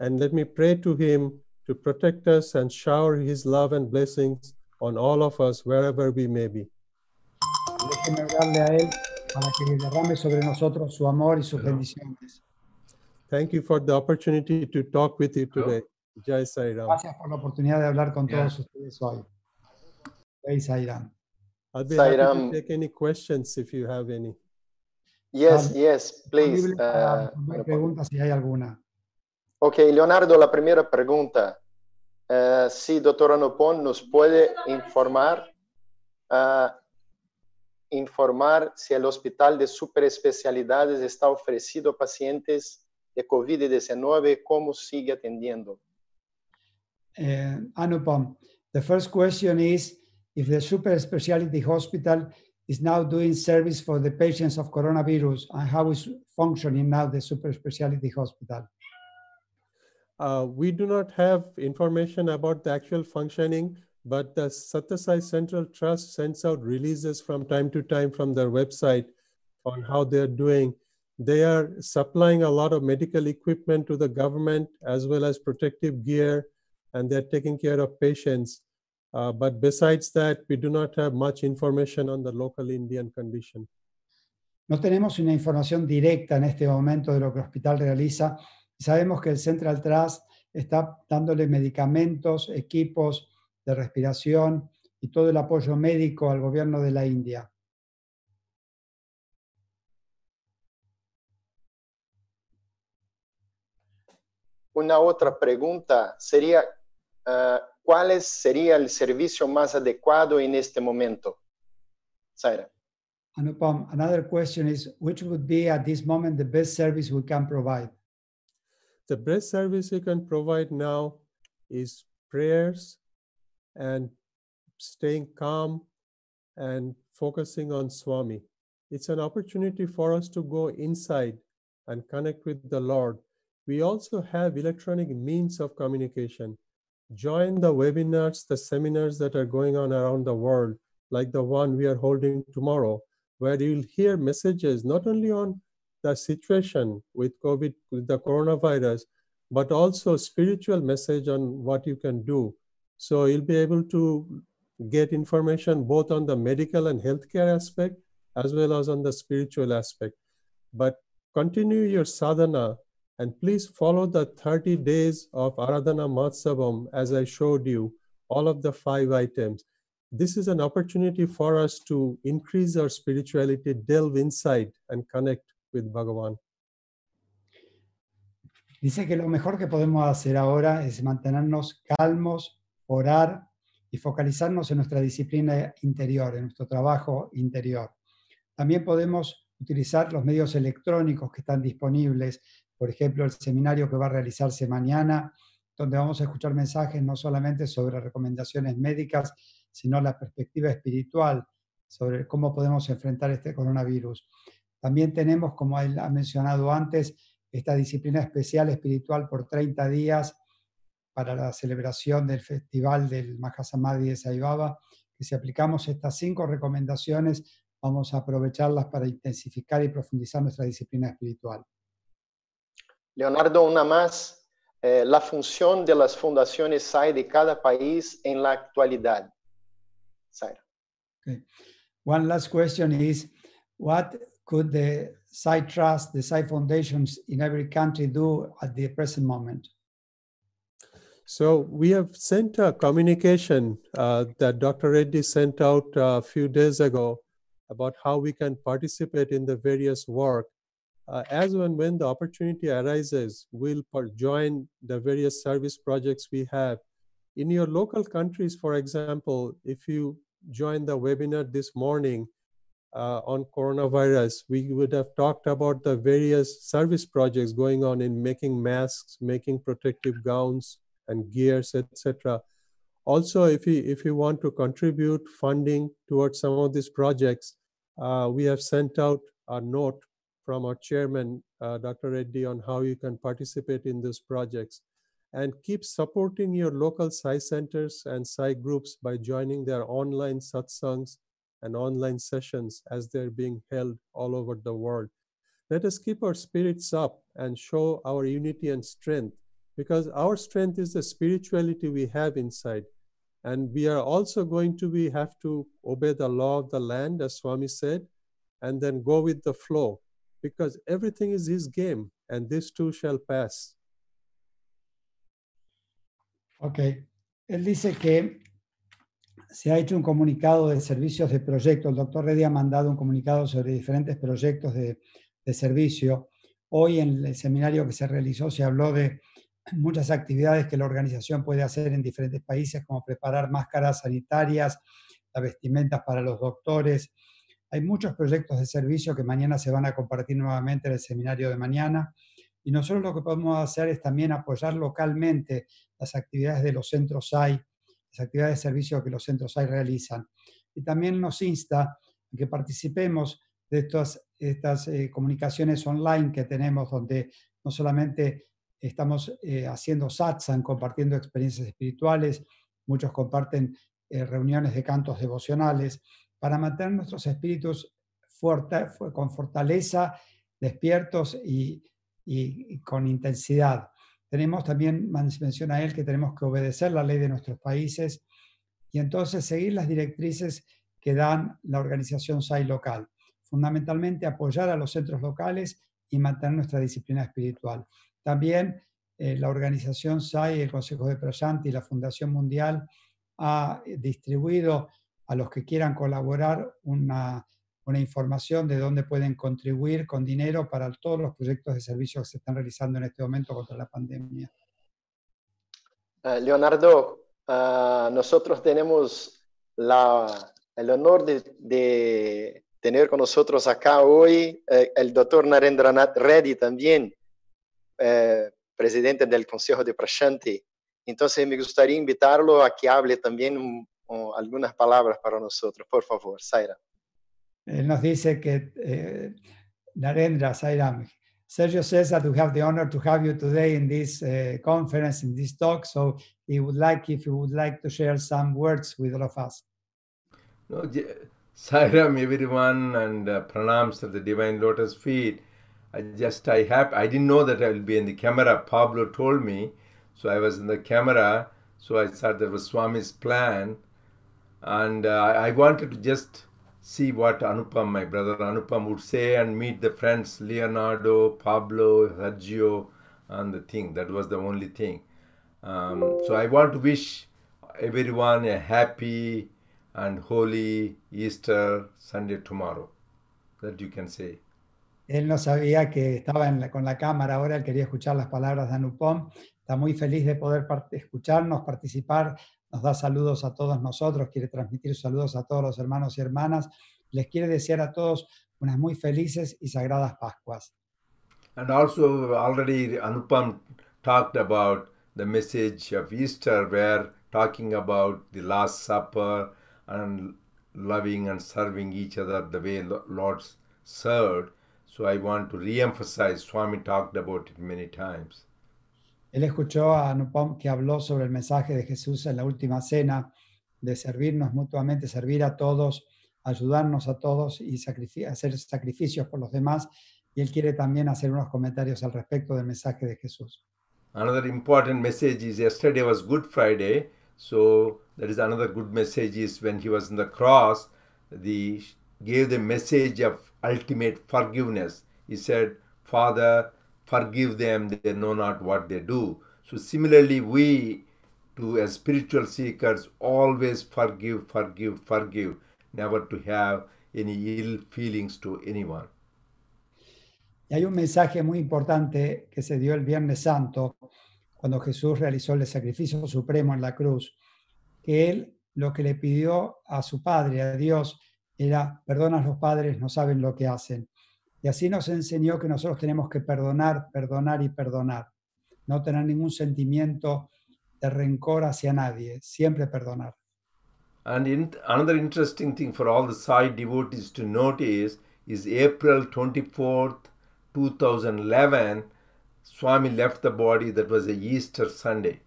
And let me pray to him to protect us and shower his love and blessings on all of us wherever we may be. Déjenme orarle a Él para que derrame sobre nosotros su amor y sus bendiciones. Thank you for the opportunity to talk with you today. Jai Sai Ram. Gracias por la oportunidad de hablar con todos ustedes hoy. Jai Sai Ram. I'll be Sai happy to take any questions if you have any. Yes, yes, please. Uh, preguntas si hay alguna. Ok, Leonardo, la primera pregunta. Eh, si doctor Anupon nos puede informar, ah, informar si el hospital de superespecialidades está ofrecido a pacientes de COVID-19, cómo sigue atendiendo. Uh, Anupam, the first question is if the super specialty hospital is now doing service for the patients of coronavirus and how is functioning now the super specialty hospital. Uh, we do not have information about the actual functioning, but the Satyasai Central Trust sends out releases from time to time from their website on how they're doing. They are supplying a lot of medical equipment to the government as well as protective gear, and they're taking care of patients. Uh, but besides that, we do not have much information on the local Indian condition. No tenemos una información directa en este momento de lo que el hospital realiza. Sabemos que el Central Trust está dándole medicamentos, equipos de respiración y todo el apoyo médico al gobierno de la India. Una otra pregunta sería, Eh, ¿cuál es- sería el servicio más adecuado en este momento? Zaira. Anupam, another question is which would be at this moment the best service we can provide? The best service we can provide now is prayers and staying calm and focusing on Swami. It's an opportunity for us to go inside and connect with the Lord. We also have electronic means of communication. Join the webinars, the seminars that are going on around the world, like the one we are holding tomorrow, where you'll hear messages not only on the situation with COVID, with the coronavirus, but also spiritual message on what you can do. So you'll be able to get information both on the medical and healthcare aspect as well as on the spiritual aspect. But continue your sadhana and please follow the 30 days of Aradhana Matsavam as I showed you, all of the five items. This is an opportunity for us to increase our spirituality, delve inside, and connect with Bhagavan. Dice que lo mejor que podemos hacer ahora es mantenernos calmos, orar y focalizarnos en nuestra disciplina interior, en nuestro trabajo interior. También podemos utilizar los medios electrónicos que están disponibles, por ejemplo, el seminario que va a realizarse mañana, donde vamos a escuchar mensajes no solamente sobre recomendaciones médicas, sino la perspectiva espiritual sobre cómo podemos enfrentar este coronavirus. También tenemos, como él ha mencionado antes, esta disciplina especial espiritual por 30 días para la celebración del Festival del Mahasamadhi de Sai Baba, que si aplicamos estas cinco recomendaciones, vamos a aprovecharlas para intensificar y profundizar nuestra disciplina espiritual. Leonardo, una más. Eh, la función de las fundaciones SAI de cada país en la actualidad. Zaira. Okay. One last question is, what could the Sai Trust, the Sai Foundations in every country do at the present moment? So we have sent a communication uh, that Dr. Reddy sent out a few days ago about how we can participate in the various work. Uh, as and when the opportunity arises, we'll join the various service projects we have. In your local countries, for example, if you join the webinar this morning uh, on coronavirus, we would have talked about the various service projects going on in making masks, making protective gowns, and gears, etc. Also, if you if you want to contribute funding towards some of these projects, uh, we have sent out a note from our chairman, uh, Dr. Reddy, on how you can participate in these projects. And keep supporting your local Sai centers and Sai groups by joining their online satsangs and online sessions as they're being held all over the world. Let us keep our spirits up and show our unity and strength because our strength is the spirituality we have inside. And we are also going to be have to obey the law of the land, as Swami said, and then go with the flow because everything is his game and this too shall pass. Ok. Él dice que se ha hecho un comunicado de servicios de proyecto. El doctor Reddy ha mandado un comunicado sobre diferentes proyectos de, de servicio. Hoy en el seminario que se realizó se habló de muchas actividades que la organización puede hacer en diferentes países, como preparar máscaras sanitarias, las vestimentas para los doctores. Hay muchos proyectos de servicio que mañana se van a compartir nuevamente en el seminario de mañana. Y nosotros lo que podemos hacer es también apoyar localmente las actividades de los centros SAI, las actividades de servicio que los centros SAI realizan. Y también nos insta a que participemos de estas, estas eh, comunicaciones online que tenemos, donde no solamente estamos eh, haciendo satsang, compartiendo experiencias espirituales, muchos comparten eh, reuniones de cantos devocionales, para mantener nuestros espíritus fuerte, con fortaleza, despiertos y, con intensidad. Tenemos también, menciona él, que tenemos que obedecer la ley de nuestros países y entonces seguir las directrices que dan la organización SAI local. Fundamentalmente apoyar a los centros locales y mantener nuestra disciplina espiritual. También eh, la organización SAI, el Consejo de Prasanti y la Fundación Mundial ha distribuido a los que quieran colaborar una, una información de dónde pueden contribuir con dinero para todos los proyectos de servicio que se están realizando en este momento contra la pandemia. Uh, Leonardo, uh, nosotros tenemos la, el honor de, de, tener con nosotros acá hoy eh, el doctor Narendranath Reddy también, eh, presidente del Consejo de Prashanti. Entonces me gustaría invitarlo a que hable también un, un, algunas palabras para nosotros. Por favor, Zaira. Él nos dice que eh, Narendra Sairam, Sergio says that we have the honor to have you today in this uh, conference, in this talk. So he would like if you would like to share some words with all of us. No, Sairam, everyone, and uh, pranams to the Divine Lotus feet. I just I have I didn't know that I will be in the camera. Pablo told me, so I was in the camera. So I thought that was Swami's plan, and uh, I wanted to just see what Anupam, my brother Anupam, would say and meet the friends Leonardo, Pablo, Sergio, and the thing. That was the only thing. Um, so I want to wish everyone a happy and holy Easter Sunday tomorrow. That you can say. Él no sabía que estaba la, con la cámara ahora, él quería escuchar las palabras de Anupam. Está muy feliz de poder part escucharnos, participar nos da saludos a todos nosotros, quiere transmitir saludos a todos los hermanos y hermanas, les quiere desear a todos unas muy felices y sagradas Pascuas. And also already Anupam talked about the message of Easter where talking about the Last Supper and loving and serving each other the way Lord served. So I want to re-emphasize, Swami talked about it many times. Él escuchó a Anupam que habló sobre el mensaje de Jesús en la última cena, de servirnos mutuamente, servir a todos, ayudarnos a todos y hacer sacrificios por los demás. Y él quiere también hacer unos comentarios al respecto del mensaje de Jesús. Another important message is yesterday was Good Friday, so that is another good message is when he was on the cross, the gave the message of ultimate forgiveness. He said, Father, forgive them, they know not what they do. So, similarly, we, to as spiritual seekers, always forgive, forgive, forgive, never to have any ill feelings to anyone. Y hay un mensaje muy importante que se dio el Viernes Santo, cuando Jesús realizó el sacrificio supremo en la cruz, que él lo que le pidió a su Padre, a Dios, era, perdona a los padres, no saben lo que hacen. Y así nos enseñó que nosotros tenemos que perdonar, perdonar y perdonar. No tener ningún sentimiento de rencor hacia nadie, siempre perdonar. And in, another interesting thing for all the side devotees to notice is April 24th 2011, Swami left the body. That was a Easter Sunday.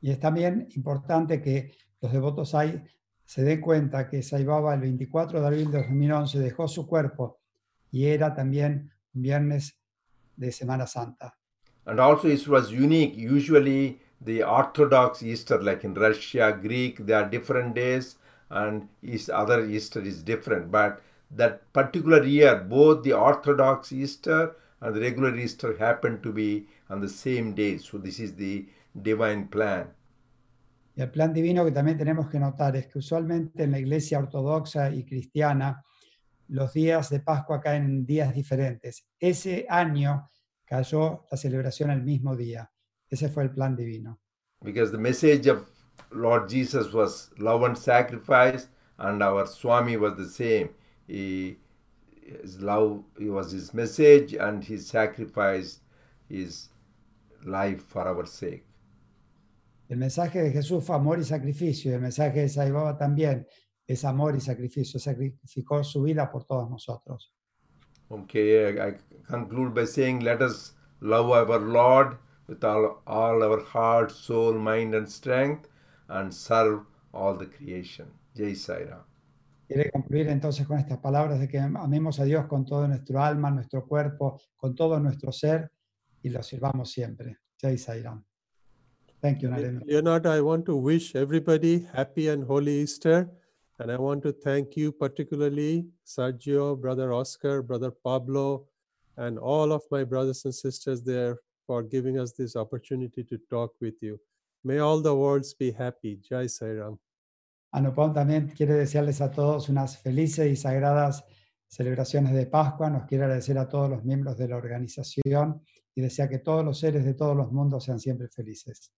Y es también importante que los devotos hay se den cuenta que Sai Baba el 24 de abril de 2011 dejó su cuerpo y era también un viernes de Semana Santa. And also, it was unique. Usually, the Orthodox Easter, like in Russia, Greek, there are different days, and East, other Easter is different. But that particular year, both the Orthodox Easter and the regular Easter happened to be on the same day. So, this is the divine plan. Y el plan divino que también tenemos que notar es que usualmente en la iglesia ortodoxa y cristiana los días de Pascua caen en días diferentes. Ese año cayó la celebración el mismo día. Ese fue el plan divino. Because the message of Lord Jesus was love and sacrifice, and our Swami was the same. He, his love was his message, and he sacrificed his life for our sake. El mensaje de Jesús fue amor y sacrificio, y el mensaje de Sai Baba también es amor y sacrificio. Sacrificó su vida por todos nosotros. Okay, I I conclude by saying, let us love our Lord with all, all our heart, soul, mind, and strength, and serve all the creation. Jai Sai Ram. Quiere concluir entonces con estas palabras de que amemos a Dios con todo nuestro alma, nuestro cuerpo, con todo nuestro ser y lo sirvamos siempre. Jai Sai Ram. Thank you, Narendra. Leonardo, I want to wish everybody happy and holy Easter. And I want to thank you particularly, Sergio, Brother Oscar, Brother Pablo, and all of my brothers and sisters there for giving us this opportunity to talk with you. May all the worlds be happy. Jai Sai Ram. Anupam también quiere desearles a todos unas felices y sagradas celebraciones de Pascua. Nos quiere agradecer a todos los miembros de la organización y desea que todos los seres de todos los mundos sean siempre felices.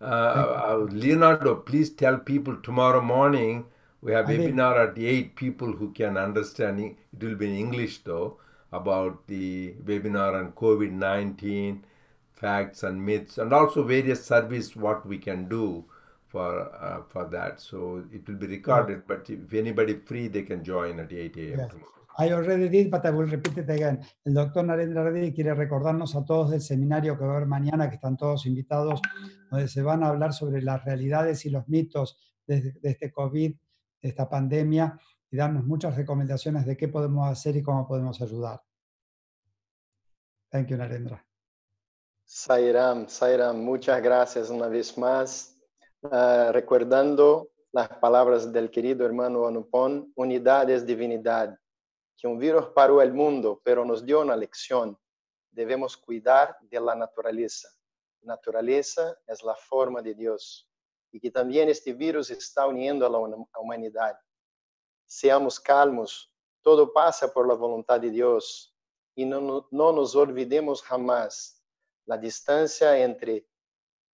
Uh, uh, Leonardo, please tell people tomorrow morning we have I webinar at 8 people who can understand. It It will be in English though about the webinar on COVID 19 facts and myths and also various service what we can do for uh, for that. So it will be recorded, but if anybody free, they can join at 8 a.m. I already did, but I will repeat it again. El doctor Narendra Reddy quiere recordarnos a todos del seminario que va a haber mañana, que están todos invitados, donde se van a hablar sobre las realidades y los mitos de, de este COVID, esta pandemia, y darnos muchas recomendaciones de qué podemos hacer y cómo podemos ayudar. Thank you, Narendra. Sairam, Sairam, muchas gracias una vez más. Ah, recordando las palabras del querido hermano Anupon, unidad es divinidad, que un virus paró el mundo, pero nos dio una lección. Debemos cuidar de la naturaleza. Naturaleza es la forma de Dios y que también este virus está uniendo a la humanidad. Seamos calmos, todo pasa por la voluntad de Dios y no- no nos olvidemos jamás. La distancia entre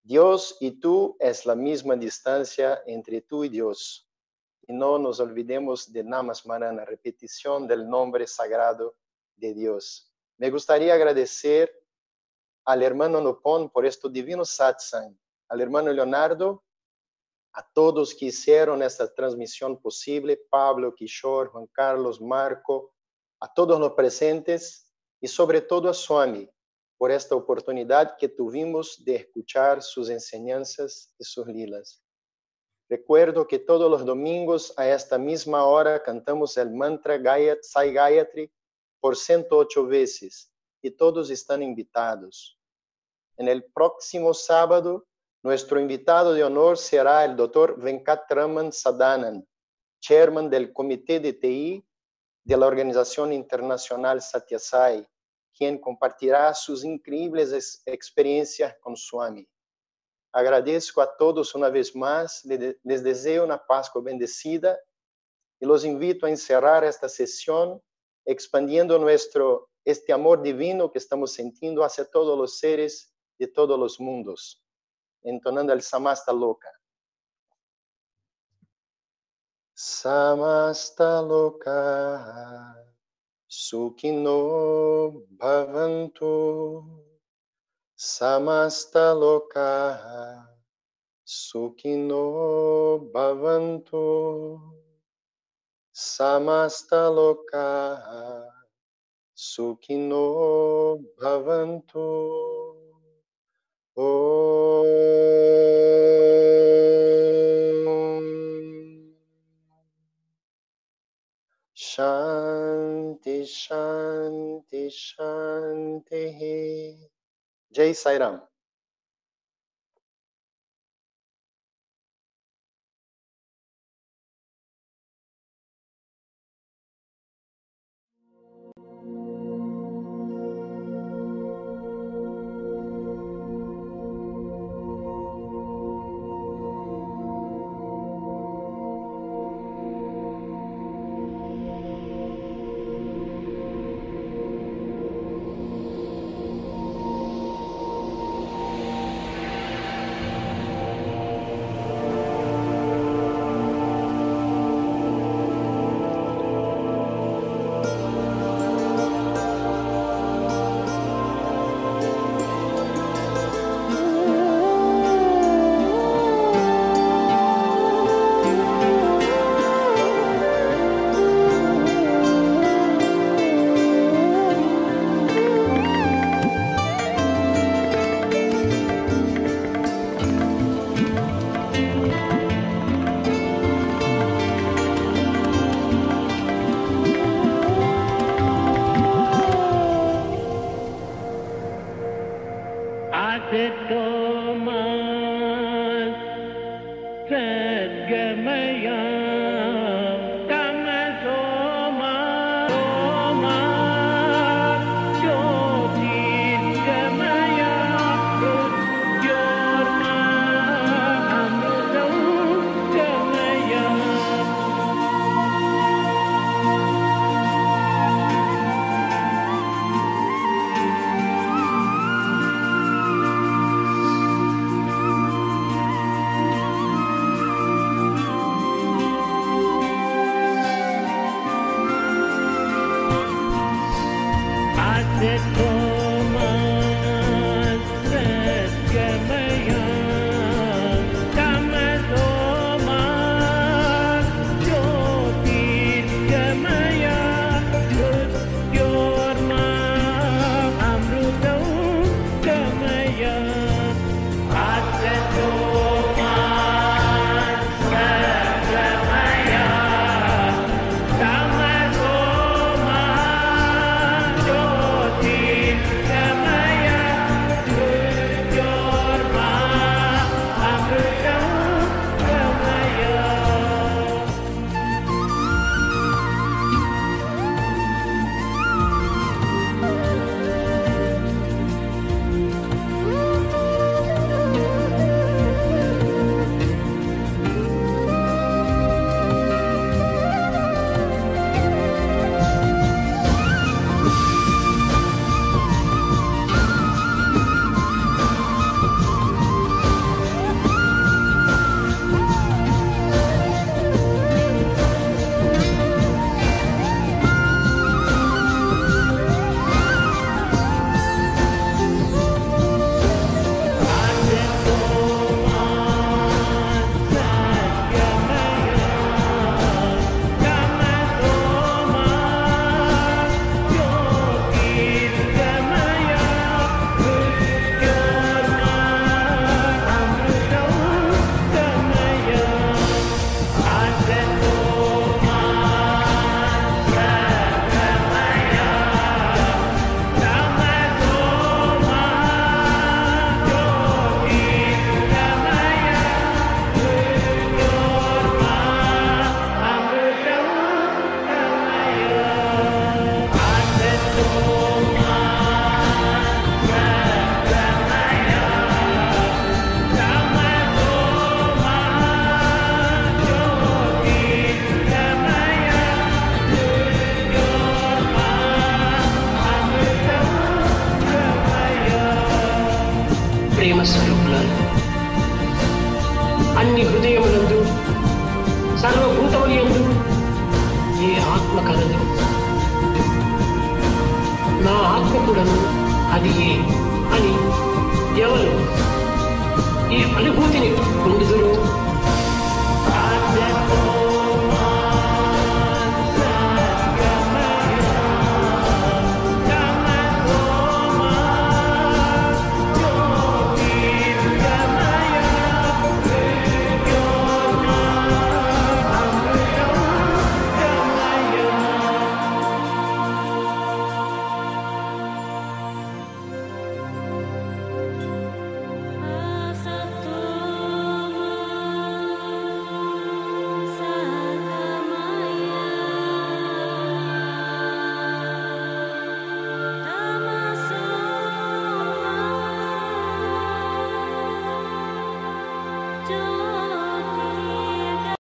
Dios y tú es la misma distancia entre tú y Dios. Y no nos olvidemos de Namasmarana, repetición del nombre sagrado de Dios. Me gustaría agradecer al hermano Nopon por este divino satsang, al hermano Leonardo, a todos que hicieron esta transmisión posible, Pablo, Kishore, Juan Carlos, Marco, a todos los presentes y sobre todo a Swami por esta oportunidad que tuvimos de escuchar sus enseñanzas y sus lilas. Recuerdo que todos los domingos a esta misma hora cantamos el mantra Gayat, Sai Gayatri por 108 veces y todos están invitados. En el próximo sábado, nuestro invitado de honor será el doctor Venkatraman Sadanan, chairman del Comité de TI de la Organización Internacional Satyasai, quien compartirá sus increíbles ex- experiencias con Swami. Agradezco a todos una vez más, le- les deseo una Pascua bendecida y los invito a encerrar esta sesión expandiendo nuestro este amor divino que estamos sintiendo hacia todos los seres de todos los mundos, entonando el Samasta Loka. Samasta Loka Sukhino Bhavantu Samasta Loka Sukhino Bhavantu Samasta Loka Sukhino bhavantu. Om. Shanti, Shanti, Shanti. Jai Sai